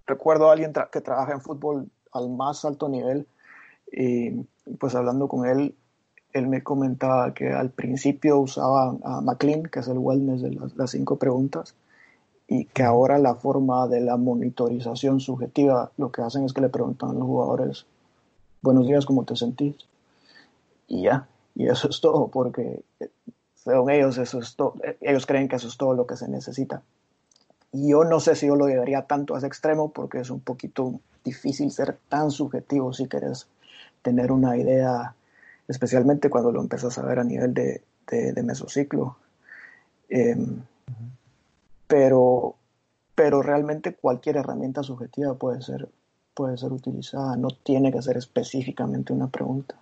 recuerdo a alguien que trabaja en fútbol al más alto nivel y pues hablando con él, él me comentaba que al principio usaba a McLean, que es el wellness de las, cinco preguntas, y que ahora la forma de la monitorización subjetiva lo que hacen es que le preguntan a los jugadores, buenos días, ¿cómo te sentís? Y ya, y eso es todo, porque eh, según ellos, eso es todo, eh, ellos creen que eso es todo lo que se necesita. Y yo no sé si yo lo llevaría tanto a ese extremo, porque es un poquito difícil ser tan subjetivo si querés tener una idea, especialmente cuando lo empiezas a ver a nivel de, de, mesociclo. Em, pero, pero realmente cualquier herramienta subjetiva puede ser, puede ser utilizada, no tiene que ser específicamente una pregunta.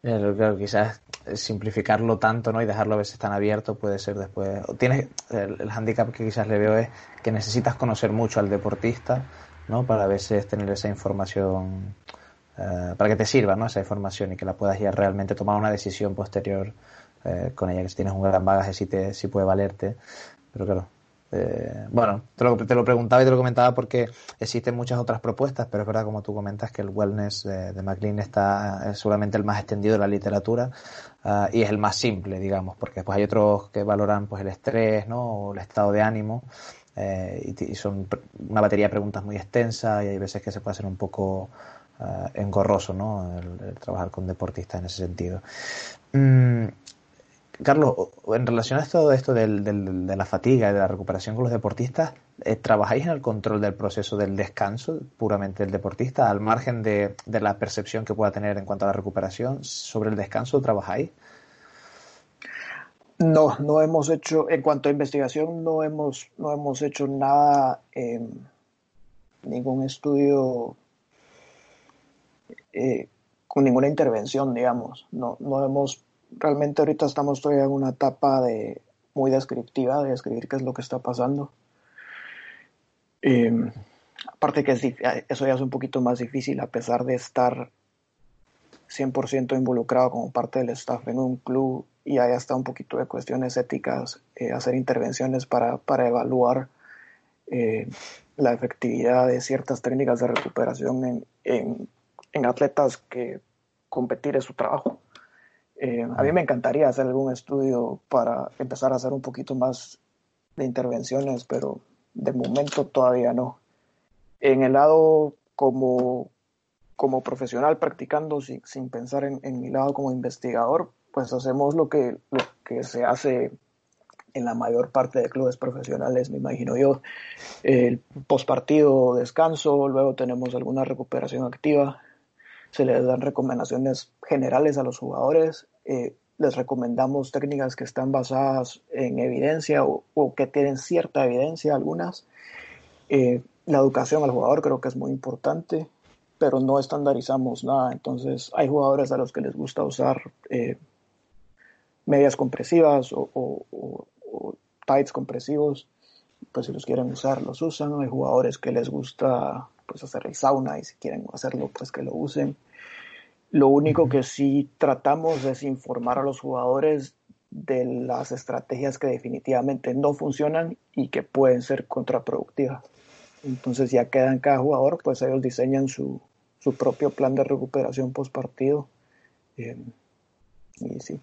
Claro, quizás simplificarlo tanto ¿no? y dejarlo a veces tan abierto puede ser después. Tienes, el, el handicap que quizás le veo es que necesitas conocer mucho al deportista ¿no? para a veces tener esa información eh, para que te sirva ¿no? esa información y que la puedas ya realmente tomar una decisión posterior eh, con ella, que si tienes un gran bagaje sí, te, sí puede valerte. Pero claro, eh, bueno, te lo, te lo, preguntaba y te lo comentaba porque existen muchas otras propuestas, pero es verdad, como tú comentas, que el wellness de, McLean está es seguramente el más extendido de la literatura y es el más simple, digamos, porque después hay otros que valoran pues el estrés, ¿no? O el estado de ánimo. y, son una batería de preguntas muy extensa y hay veces que se puede hacer un poco uh, engorroso, ¿no? El, trabajar con deportistas en ese sentido. Mm, Carlos, en relación a todo esto del, de la fatiga y de la recuperación con los deportistas, eh, ¿trabajáis en el control del proceso del descanso puramente del deportista, al margen de, de, la percepción que pueda tener en cuanto a la recuperación? ¿Sobre el descanso trabajáis? No, no hemos hecho, en cuanto a investigación, no hemos, no hemos hecho nada, eh, ningún estudio eh, con ninguna intervención, digamos. No, no hemos, realmente ahorita estamos todavía en una etapa de, muy descriptiva de describir qué es lo que está pasando. Em, aparte que eso ya es un poquito más difícil a pesar de estar 100% involucrado como parte del staff en un club y hay hasta un poquito de cuestiones éticas, eh, hacer intervenciones para, para evaluar eh, la efectividad de ciertas técnicas de recuperación en, en, en atletas que competir es su trabajo. Eh, a mí me encantaría hacer algún estudio para empezar a hacer un poquito más de intervenciones, pero de momento todavía no. En el lado como, como profesional practicando sin, sin pensar en, en, mi lado como investigador, pues hacemos lo que, lo que se hace en la mayor parte de clubes profesionales, me imagino yo. El postpartido descanso, luego tenemos alguna recuperación activa, se les dan recomendaciones generales a los jugadores, eh, les recomendamos técnicas que están basadas en evidencia o, que tienen cierta evidencia algunas. Eh, la educación al jugador creo que es muy importante, pero no estandarizamos nada. Entonces hay jugadores a los que les gusta usar eh, medias compresivas o, o, tights compresivos, pues si los quieren usar, los usan. Hay jugadores que les gusta pues hacer el sauna y si quieren hacerlo, pues que lo usen. Lo único que sí tratamos es informar a los jugadores de las estrategias que definitivamente no funcionan y que pueden ser contraproductivas. Entonces ya queda en cada jugador, pues ellos diseñan su, su propio plan de recuperación post partido. Eh, y sí.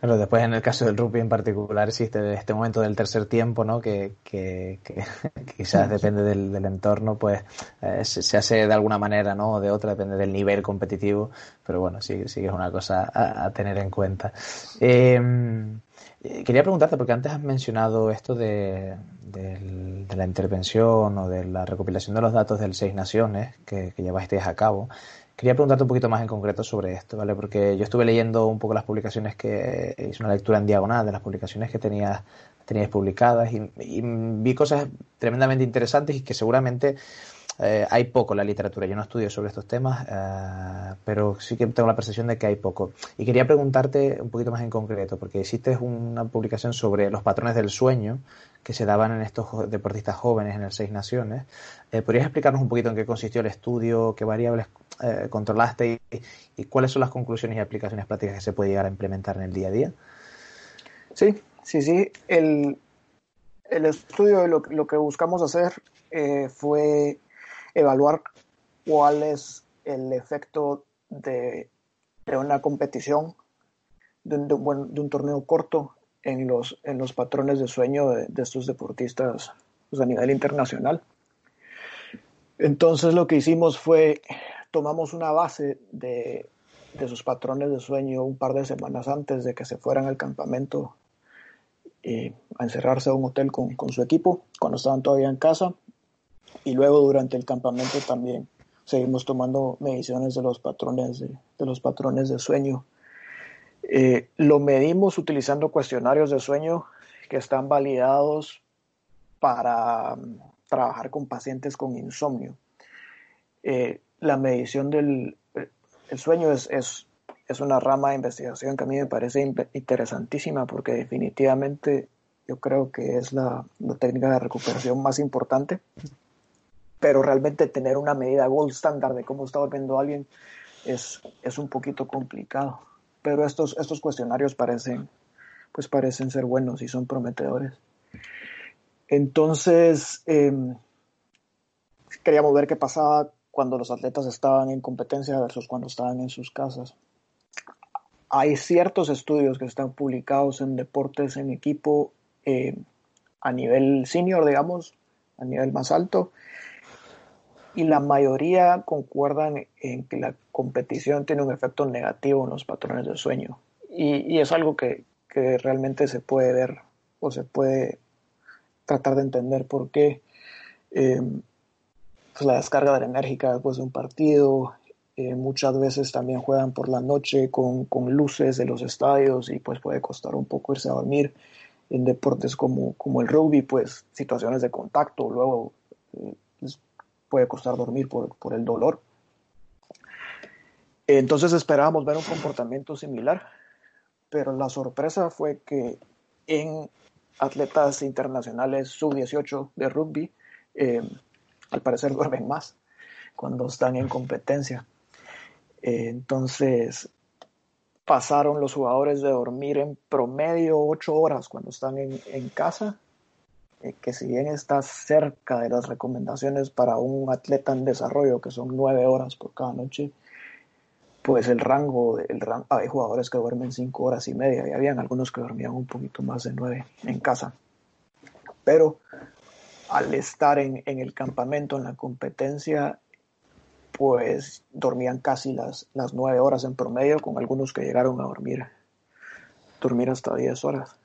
Claro, después en el caso del rugby en particular existe este momento del tercer tiempo, ¿no? Que, que, que [laughs] quizás depende del, del entorno, pues eh, se, se, hace de alguna manera, ¿no? O de otra, depende del nivel competitivo, pero bueno, sí, sí que es una cosa a, a tener en cuenta. Eh, quería preguntarte, porque antes has mencionado esto de, de, de, la intervención o de la recopilación de los datos del Seis Naciones que, que llevasteis a cabo. Quería preguntarte un poquito más en concreto sobre esto, ¿vale? Porque yo estuve leyendo un poco las publicaciones que hice una lectura en diagonal de las publicaciones que tenías, tenías publicadas y, y vi cosas tremendamente interesantes y que seguramente eh, hay poco en la literatura. Yo no estudio sobre estos temas, eh, pero sí que tengo la percepción de que hay poco. Y quería preguntarte un poquito más en concreto, porque hiciste una publicación sobre los patrones del sueño que se daban en estos deportistas jóvenes en el Seis Naciones. Eh, ¿Podrías explicarnos un poquito en qué consistió el estudio, qué variables eh, controlaste y, cuáles son las conclusiones y aplicaciones prácticas que se puede llegar a implementar en el día a día? Sí, sí, sí. El, el estudio, lo, lo que buscamos hacer eh, fue evaluar cuál es el efecto de, de una competición, de, un, de un, torneo corto en los, en los patrones de sueño de, de estos deportistas pues, a nivel internacional. Entonces lo que hicimos fue, tomamos una base de, de, sus patrones de sueño un par de semanas antes de que se fueran al campamento y a encerrarse a un hotel con, con su equipo, cuando estaban todavía en casa, y luego durante el campamento también seguimos tomando mediciones de los patrones de, de los patrones de sueño. Eh, lo medimos utilizando cuestionarios de sueño que están validados para um, trabajar con pacientes con insomnio. Eh, la medición del el sueño es, es, es, una rama de investigación que a mí me parece interesantísima porque definitivamente yo creo que es la, la técnica de recuperación más importante pero realmente tener una medida gold standard de cómo está durmiendo alguien es, es un poquito complicado. Pero estos, estos cuestionarios parecen, pues parecen ser buenos y son prometedores. Entonces, eh, queríamos ver qué pasaba cuando los atletas estaban en competencia versus cuando estaban en sus casas. Hay ciertos estudios que están publicados en deportes en equipo eh, a nivel senior, digamos, a nivel más alto, y la mayoría concuerdan en que la competición tiene un efecto negativo en los patrones de sueño. Y, y es algo que, que, realmente se puede ver o se puede tratar de entender por qué. Eh, pues la descarga de enérgica después de un partido, eh, muchas veces también juegan por la noche con, con, luces de los estadios y pues puede costar un poco irse a dormir. En deportes como, como el rugby, pues situaciones de contacto, luego eh, puede costar dormir por, por el dolor. Entonces esperábamos ver un comportamiento similar, pero la sorpresa fue que en atletas internacionales sub-18 de rugby, eh, al parecer duermen más cuando están en competencia. Eh, entonces, pasaron los jugadores de dormir en promedio ocho horas cuando están en, en casa, eh, que si bien está cerca de las recomendaciones para un atleta en desarrollo, que son nueve horas por cada noche, pues el rango, el rango, hay jugadores que duermen cinco horas y media y habían algunos que dormían un poquito más de nueve en casa. Pero al estar en, en el campamento, en la competencia, pues dormían casi las, las nueve horas en promedio, con algunos que llegaron a dormir, dormir hasta diez horas.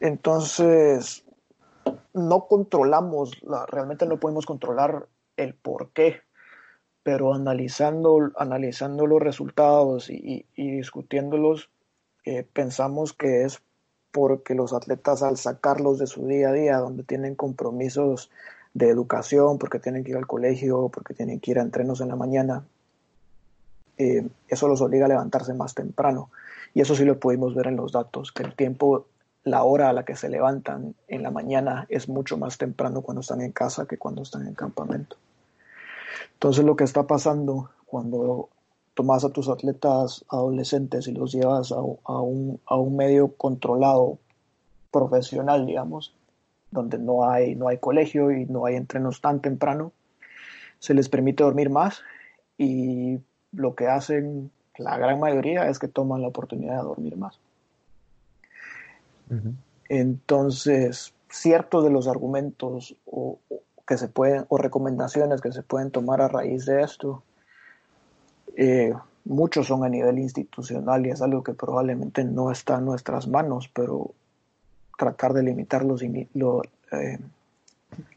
Entonces, no controlamos, la, realmente no podemos controlar el por qué, pero analizando, analizando los resultados y, discutiéndolos, eh, pensamos que es porque los atletas al sacarlos de su día a día, donde tienen compromisos de educación, porque tienen que ir al colegio, porque tienen que ir a entrenos en la mañana, eh, eso los obliga a levantarse más temprano. Y eso sí lo pudimos ver en los datos, que el tiempo la hora a la que se levantan en la mañana es mucho más temprano cuando están en casa que cuando están en campamento. Entonces lo que está pasando cuando tomas a tus atletas adolescentes y los llevas a, un, a un, medio controlado, profesional, digamos, donde no hay, no hay colegio y no hay entrenos tan temprano, se les permite dormir más y lo que hacen la gran mayoría es que toman la oportunidad de dormir más. Entonces, ciertos de los argumentos o, que se pueden, o recomendaciones que se pueden tomar a raíz de esto, eh, muchos son a nivel institucional y es algo que probablemente no está en nuestras manos, pero tratar de limitar los, eh,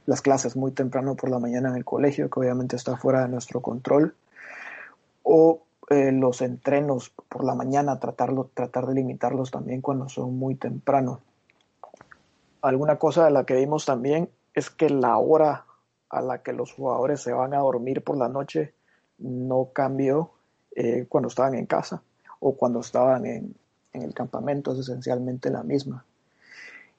las clases muy temprano por la mañana en el colegio, que obviamente está fuera de nuestro control, o eh, los entrenos por la mañana, tratarlo, tratar de limitarlos también cuando son muy temprano. Alguna cosa de la que vimos también es que la hora a la que los jugadores se van a dormir por la noche no cambió eh, cuando estaban en casa o cuando estaban en, en el campamento, es esencialmente la misma.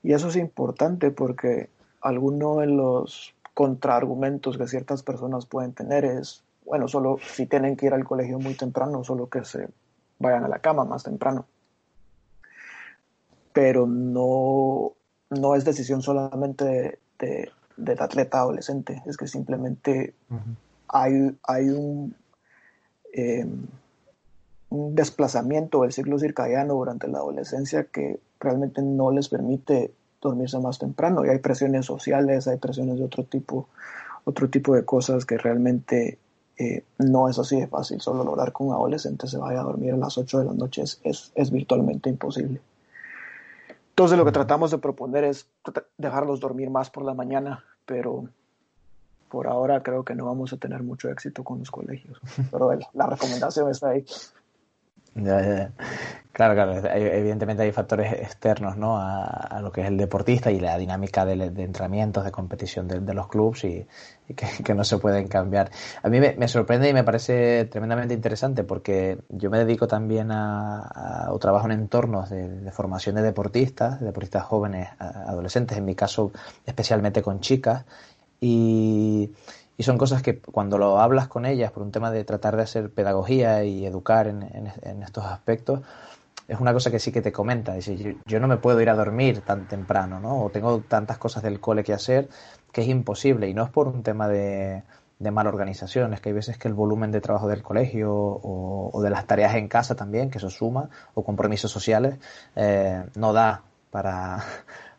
Y eso es importante porque alguno de los contraargumentos que ciertas personas pueden tener es bueno, solo si tienen que ir al colegio muy temprano, solo que se vayan a la cama más temprano. Pero no, no es decisión solamente de, del atleta adolescente, es que simplemente hay, hay un, eh, un desplazamiento del ciclo circadiano durante la adolescencia que realmente no les permite dormirse más temprano y hay presiones sociales, hay presiones de otro tipo, otro tipo de cosas que realmente eh, no es así de fácil. Solo lograr que un adolescente se vaya a dormir a las 8 de la noche es, es, virtualmente imposible. Entonces lo que tratamos de proponer es dejarlos dormir más por la mañana, pero por ahora creo que no vamos a tener mucho éxito con los colegios. Pero la recomendación está ahí. Claro, claro. Evidentemente hay factores externos ¿no? a, lo que es el deportista y la dinámica de, entrenamientos, de competición de, los clubes y, que, no se pueden cambiar. A mí me, sorprende y me parece tremendamente interesante porque yo me dedico también a, a trabajo en entornos de, formación de deportistas, deportistas jóvenes, adolescentes, en mi caso especialmente con chicas. Y, y son cosas que cuando lo hablas con ellas por un tema de tratar de hacer pedagogía y educar en, estos aspectos, es una cosa que sí que te comenta. Dice, yo, no me puedo ir a dormir tan temprano, ¿no? O tengo tantas cosas del cole que hacer que es imposible. Y no es por un tema de, mala organización, es que hay veces que el volumen de trabajo del colegio o, de las tareas en casa también, que eso suma, o compromisos sociales, eh, no da para,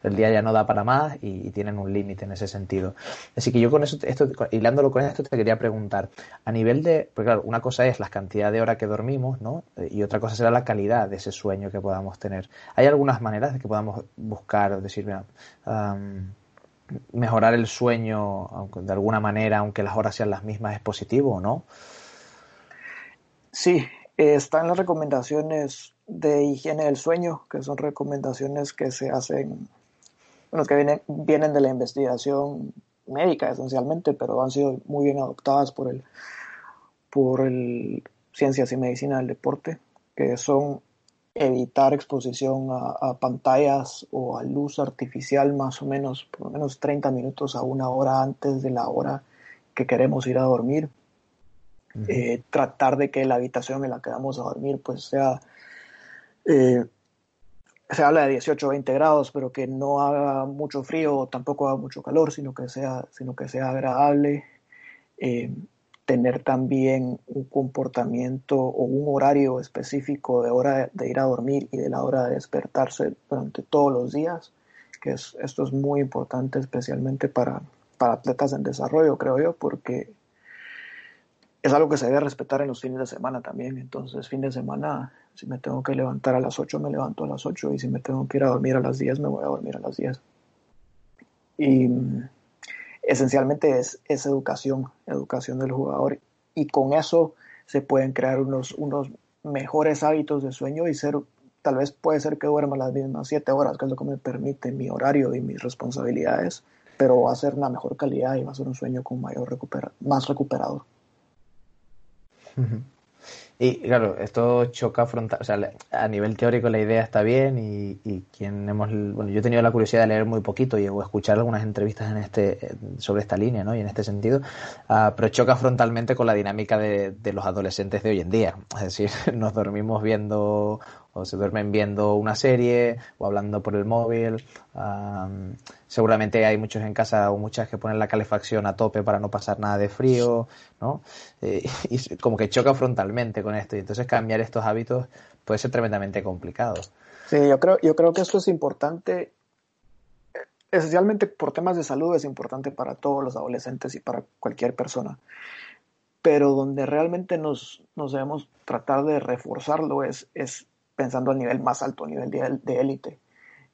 el día ya no da para más y, tienen un límite en ese sentido. Así que yo con eso, esto, hilándolo con esto, te quería preguntar, a nivel de, pues claro, una cosa es la cantidad de horas que dormimos, ¿no? Y otra cosa será la calidad de ese sueño que podamos tener. ¿Hay algunas maneras de que podamos buscar, decir, mira, mejorar el sueño de alguna manera, aunque las horas sean las mismas, es positivo o no? Sí, están las recomendaciones de higiene del sueño, que son recomendaciones que se hacen bueno, que vienen, vienen de la investigación médica esencialmente, pero han sido muy bien adoptadas por el, por el Ciencias y Medicina del Deporte, que son evitar exposición a, pantallas o a luz artificial más o menos, por lo menos 30 minutos a una hora antes de la hora que queremos ir a dormir. eh, tratar de que la habitación en la que vamos a dormir pues sea, eh, se habla de 18 o 20 grados, pero que no haga mucho frío o tampoco haga mucho calor, sino que sea, sino que sea agradable. Eh, tener también un comportamiento o un horario específico de hora de ir a dormir y de la hora de despertarse durante todos los días, que es, esto es muy importante especialmente para, para atletas en desarrollo, creo yo, porque es algo que se debe respetar en los fines de semana también. Entonces, fin de semana, si me tengo que levantar a las 8, me levanto a las 8 y si me tengo que ir a dormir a las 10, me voy a dormir a las 10. Y esencialmente es, es educación, educación del jugador. Y con eso se pueden crear unos, unos mejores hábitos de sueño y ser, tal vez puede ser que duerma las mismas 7 horas, que es lo que me permite mi horario y mis responsabilidades, pero va a ser una mejor calidad y va a ser un sueño con mayor recupera más recuperador. Y claro, esto choca frontal, o sea, a nivel teórico la idea está bien y, y, quien hemos, bueno, yo he tenido la curiosidad de leer muy poquito y o escuchar algunas entrevistas en este, sobre esta línea, ¿no? Y en este sentido, uh, pero choca frontalmente con la dinámica de, de, los adolescentes de hoy en día. Es decir, [laughs] nos dormimos viendo o se duermen viendo una serie o hablando por el móvil. Um, seguramente hay muchos en casa o muchas que ponen la calefacción a tope para no pasar nada de frío, ¿no? Eh, [laughs] y como que choca frontalmente con esto y entonces cambiar estos hábitos puede ser tremendamente complicado. Sí, yo creo, yo creo que esto es importante, esencialmente por temas de salud es importante para todos los adolescentes y para cualquier persona pero donde realmente nos, nos debemos tratar de reforzarlo es, es pensando al nivel más alto, a nivel de élite,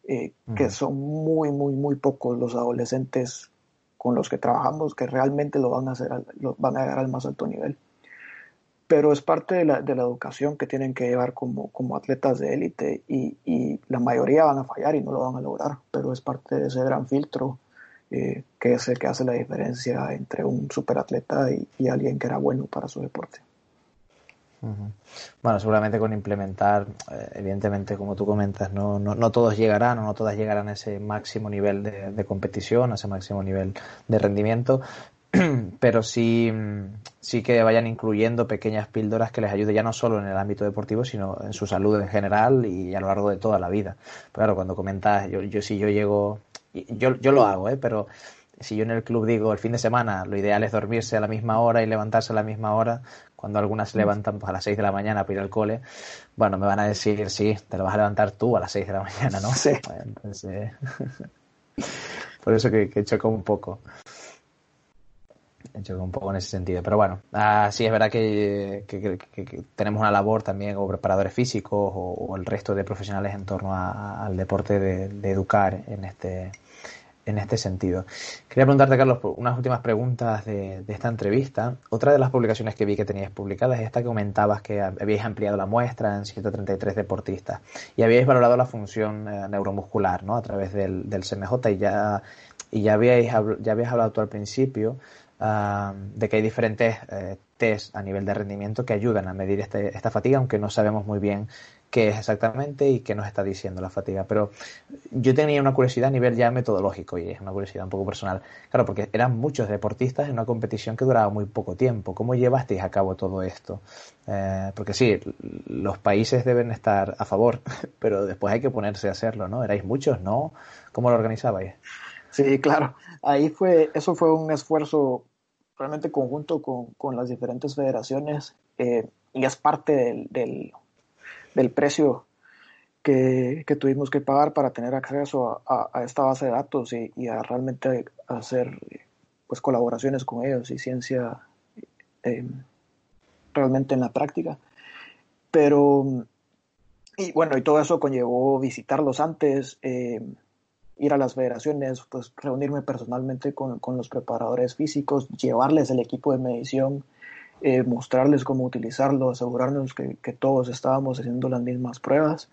eh, que son muy, muy, muy pocos los adolescentes con los que trabajamos que realmente lo van a hacer, lo van a llegar al más alto nivel. Pero es parte de la, de la educación que tienen que llevar como, como atletas de élite y, y, la mayoría van a fallar y no lo van a lograr, pero es parte de ese gran filtro eh, que es el que hace la diferencia entre un superatleta y, y alguien que era bueno para su deporte. Bueno, seguramente con implementar, eh, evidentemente, como tú comentas, no, no, no, todos llegarán o no todas llegarán a ese máximo nivel de, competición, a ese máximo nivel de rendimiento, [clears throat] pero sí, sí que vayan incluyendo pequeñas píldoras que les ayude ya no solo en el ámbito deportivo, sino en su salud en general y a lo largo de toda la vida. Claro, cuando comentas, yo, yo si yo llego, yo, yo lo hago, ¿eh? pero si yo en el club digo el fin de semana, lo ideal es dormirse a la misma hora y levantarse a la misma hora, cuando algunas se levantan pues, a las 6 de la mañana para ir al cole, bueno, me van a decir, sí, te lo vas a levantar tú a las 6 de la mañana, ¿no? Sí. Entonces, [laughs] por eso que, que choca un poco. Choca un poco en ese sentido. Pero bueno, uh, sí es verdad que, que, que, tenemos una labor también como preparadores físicos o, o el resto de profesionales en torno a, al deporte de, de educar en este, en este sentido. Quería preguntarte, Carlos, unas últimas preguntas de, de, esta entrevista. Otra de las publicaciones que vi que tenías publicadas es esta que comentabas que habíais ampliado la muestra en 133 deportistas y habíais valorado la función eh, neuromuscular ¿no? a través del, del CMJ y ya, y ya, habíais, ya habías hablado tú al principio uh, de que hay diferentes eh, test a nivel de rendimiento que ayudan a medir este, esta fatiga, aunque no sabemos muy bien qué es exactamente y qué nos está diciendo la fatiga. Pero yo tenía una curiosidad a nivel ya metodológico y es una curiosidad un poco personal. Claro, porque eran muchos deportistas en una competición que duraba muy poco tiempo. ¿Cómo llevasteis a cabo todo esto? Eh, porque sí, los países deben estar a favor, [laughs] pero después hay que ponerse a hacerlo, ¿no? ¿Erais muchos, no? ¿Cómo lo organizabais? Sí, claro. Ahí fue, eso fue un esfuerzo realmente conjunto con, con las diferentes federaciones eh, y es parte del, del del precio que, que, tuvimos que pagar para tener acceso a, esta base de datos y, y, a realmente hacer pues colaboraciones con ellos y ciencia eh, realmente en la práctica. Pero, y bueno, y todo eso conllevó visitarlos antes, eh, ir a las federaciones, pues reunirme personalmente con, con, los preparadores físicos, llevarles el equipo de medición, eh, mostrarles cómo utilizarlo, asegurarnos que, que, todos estábamos haciendo las mismas pruebas.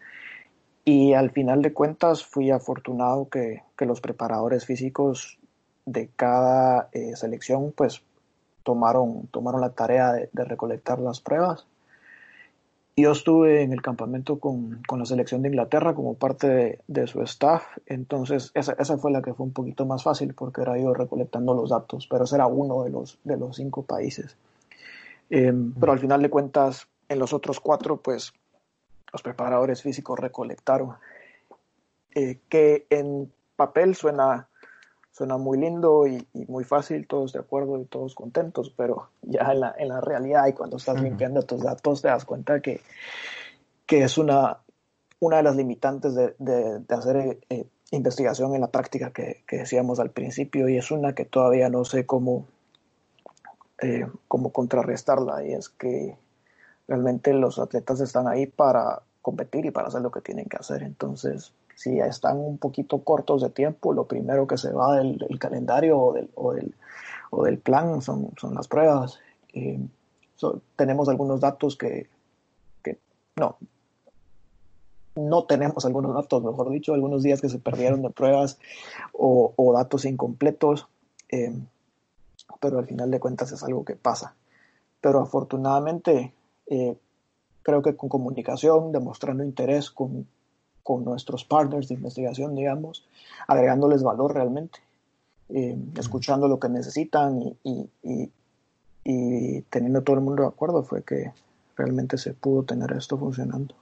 Y al final de cuentas fui afortunado que, que los preparadores físicos de cada eh, selección pues tomaron, tomaron la tarea de, de, recolectar las pruebas. Yo estuve en el campamento con, con la selección de Inglaterra como parte de, de su staff, entonces esa, esa, fue la que fue un poquito más fácil porque era yo recolectando los datos, pero ese era uno de los, de los cinco países. Em, pero al final de cuentas, en los otros cuatro, pues los preparadores físicos recolectaron, eh, que en papel suena, suena muy lindo y, muy fácil, todos de acuerdo y todos contentos, pero ya en la, en la realidad y cuando estás limpiando tus datos te das cuenta que, que es una, una de las limitantes de, de, hacer eh, investigación en la práctica que, que, decíamos al principio y es una que todavía no sé cómo, eh, cómo contrarrestarla y es que realmente los atletas están ahí para competir y para hacer lo que tienen que hacer. Entonces, si están un poquito cortos de tiempo, lo primero que se va del, calendario o del, o del, o del, plan son, son las pruebas. Eh, tenemos algunos datos que, que, no, no tenemos algunos datos, mejor dicho, algunos días que se perdieron de pruebas o, o datos incompletos, eh, pero al final de cuentas es algo que pasa. Pero afortunadamente eh, creo que con comunicación, demostrando interés con, con, nuestros partners de investigación, digamos, agregándoles valor realmente, eh, escuchando lo que necesitan y, y, y, teniendo todo el mundo de acuerdo, fue que realmente se pudo tener esto funcionando.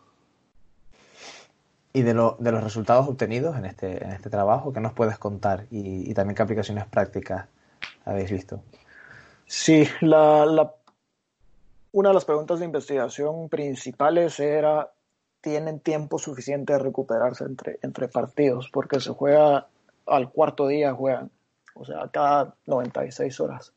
Y de, lo, de los resultados obtenidos en este, en este trabajo, ¿qué nos puedes contar? Y, y también qué aplicaciones prácticas habéis visto. Sí, la, la una de las preguntas de investigación principales era, ¿tienen tiempo suficiente de recuperarse entre, entre partidos? Porque se juega al cuarto día, juegan, o sea, cada 96 horas.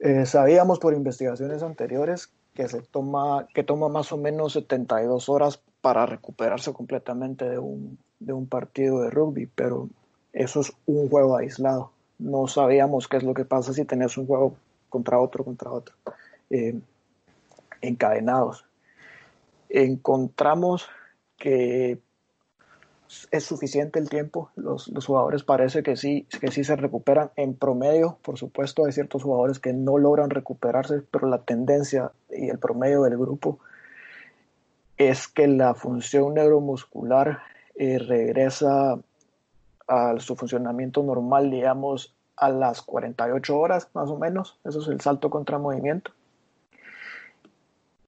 Eh, sabíamos por investigaciones anteriores que se toma, que toma más o menos 72 horas para recuperarse completamente de un, de un partido de rugby, pero eso es un juego aislado. No sabíamos qué es lo que pasa si tenés un juego contra otro, contra otro. Eh, encadenados. Encontramos que es suficiente el tiempo, los, jugadores parece que sí, que sí se recuperan en promedio, por supuesto hay ciertos jugadores que no logran recuperarse, pero la tendencia y el promedio del grupo es que la función neuromuscular eh, regresa a su funcionamiento normal, digamos, a las 48 horas más o menos, eso es el salto contra movimiento.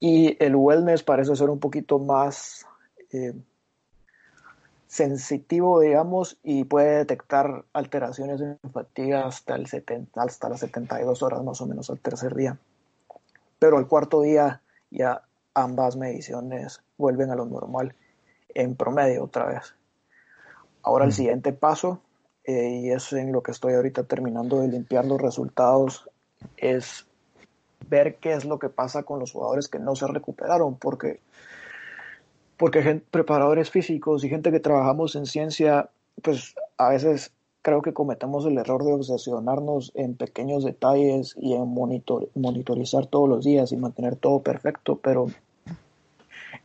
Y el wellness parece ser un poquito más eh, sensitivo, digamos, y puede detectar alteraciones en fatiga hasta, el 70, hasta las 72 horas más o menos al tercer día. Pero al cuarto día ya ambas mediciones vuelven a lo normal en promedio otra vez. Ahora el siguiente paso, eh, y es en lo que estoy ahorita terminando de limpiar los resultados, es ver qué es lo que pasa con los jugadores que no se recuperaron, porque, porque preparadores físicos y gente que trabajamos en ciencia, pues a veces creo que cometemos el error de obsesionarnos en pequeños detalles y en monitor, monitorizar todos los días y mantener todo perfecto, pero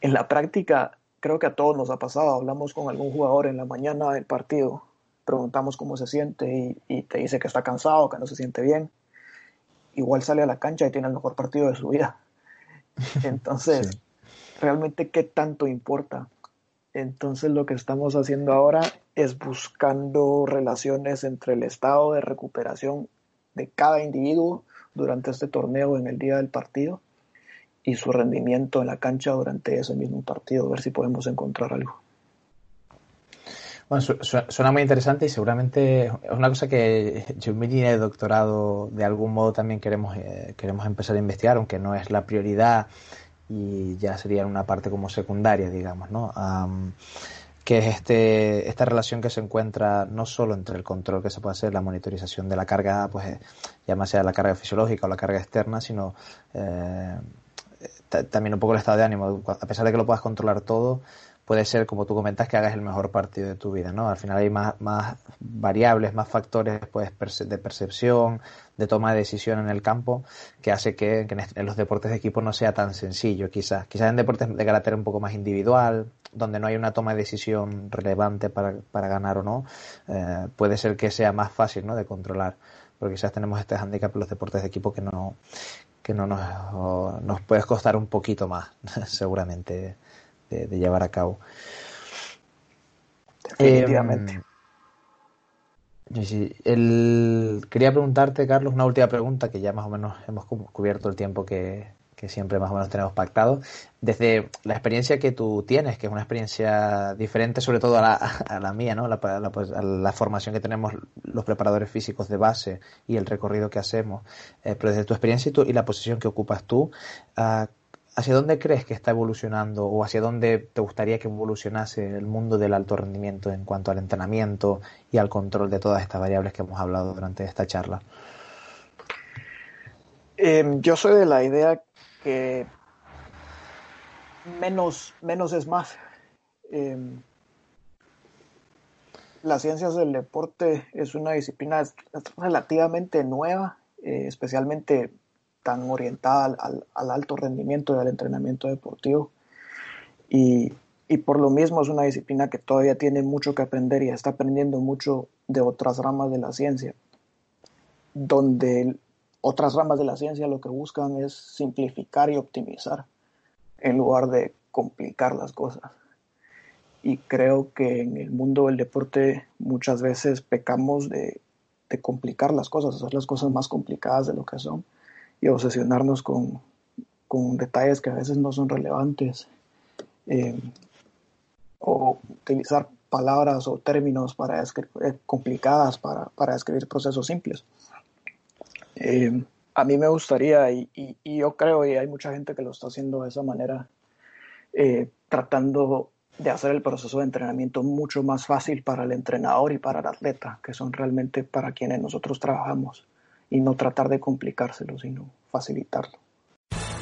en la práctica creo que a todos nos ha pasado, hablamos con algún jugador en la mañana del partido, preguntamos cómo se siente y, y te dice que está cansado, que no se siente bien igual sale a la cancha y tiene el mejor partido de su vida. [laughs] Entonces, realmente qué tanto importa. Entonces lo que estamos haciendo ahora es buscando relaciones entre el estado de recuperación de cada individuo durante este torneo en el día del partido y su rendimiento en la cancha durante ese mismo partido, a ver si podemos encontrar algo. Bueno, suena muy interesante y seguramente es una cosa que yo en mi de doctorado de algún modo también queremos, eh, queremos empezar a investigar, aunque no es la prioridad y ya sería una parte como secundaria, digamos, ¿no? que es este, esta relación que se encuentra no solo entre el control que se puede hacer, la monitorización de la carga, pues ya más sea la carga fisiológica o la carga externa, sino eh, también un poco el estado de ánimo. A pesar de que lo puedas controlar todo, puede ser, como tú comentas, que hagas el mejor partido de tu vida, ¿no? Al final hay más, más variables, más factores pues, de percepción, de toma de decisión en el campo, que hace que, en los deportes de equipo no sea tan sencillo, quizás. Quizás en deportes de carácter un poco más individual, donde no hay una toma de decisión relevante para, para ganar o no, eh, puede ser que sea más fácil, ¿no? De controlar. Porque quizás tenemos este handicap en los deportes de equipo que no, que no nos, nos puede costar un poquito más, [laughs] seguramente de, llevar a cabo. Definitivamente. Em, El... Quería preguntarte, Carlos, una última pregunta que ya más o menos hemos cubierto el tiempo que, siempre más o menos tenemos pactado. Desde la experiencia que tú tienes, que es una experiencia diferente sobre todo a la, a la mía, ¿no? La, pues, la, formación que tenemos los preparadores físicos de base y el recorrido que hacemos, eh, pero desde tu experiencia y, tu, y, la posición que ocupas tú, uh, ¿Hacia dónde crees que está evolucionando o hacia dónde te gustaría que evolucionase el mundo del alto rendimiento en cuanto al entrenamiento y al control de todas estas variables que hemos hablado durante esta charla? Em, yo soy de la idea que menos, menos es más. Em, las ciencias del deporte es una disciplina relativamente nueva, eh, especialmente tan orientada al, alto rendimiento y al entrenamiento deportivo. Y, por lo mismo es una disciplina que todavía tiene mucho que aprender y está aprendiendo mucho de otras ramas de la ciencia, donde otras ramas de la ciencia lo que buscan es simplificar y optimizar en lugar de complicar las cosas. Y creo que en el mundo del deporte muchas veces pecamos de, de complicar las cosas, hacer las cosas más complicadas de lo que son y obsesionarnos con, detalles que a veces no son relevantes eh, o utilizar palabras o términos para eh, complicadas para, para, describir procesos simples. Eh, a mí me gustaría, y, yo creo, y hay mucha gente que lo está haciendo de esa manera, tratando de hacer el proceso de entrenamiento mucho más fácil para el entrenador y para el atleta, que son realmente para quienes nosotros trabajamos y no tratar de complicárselo, sino facilitarlo.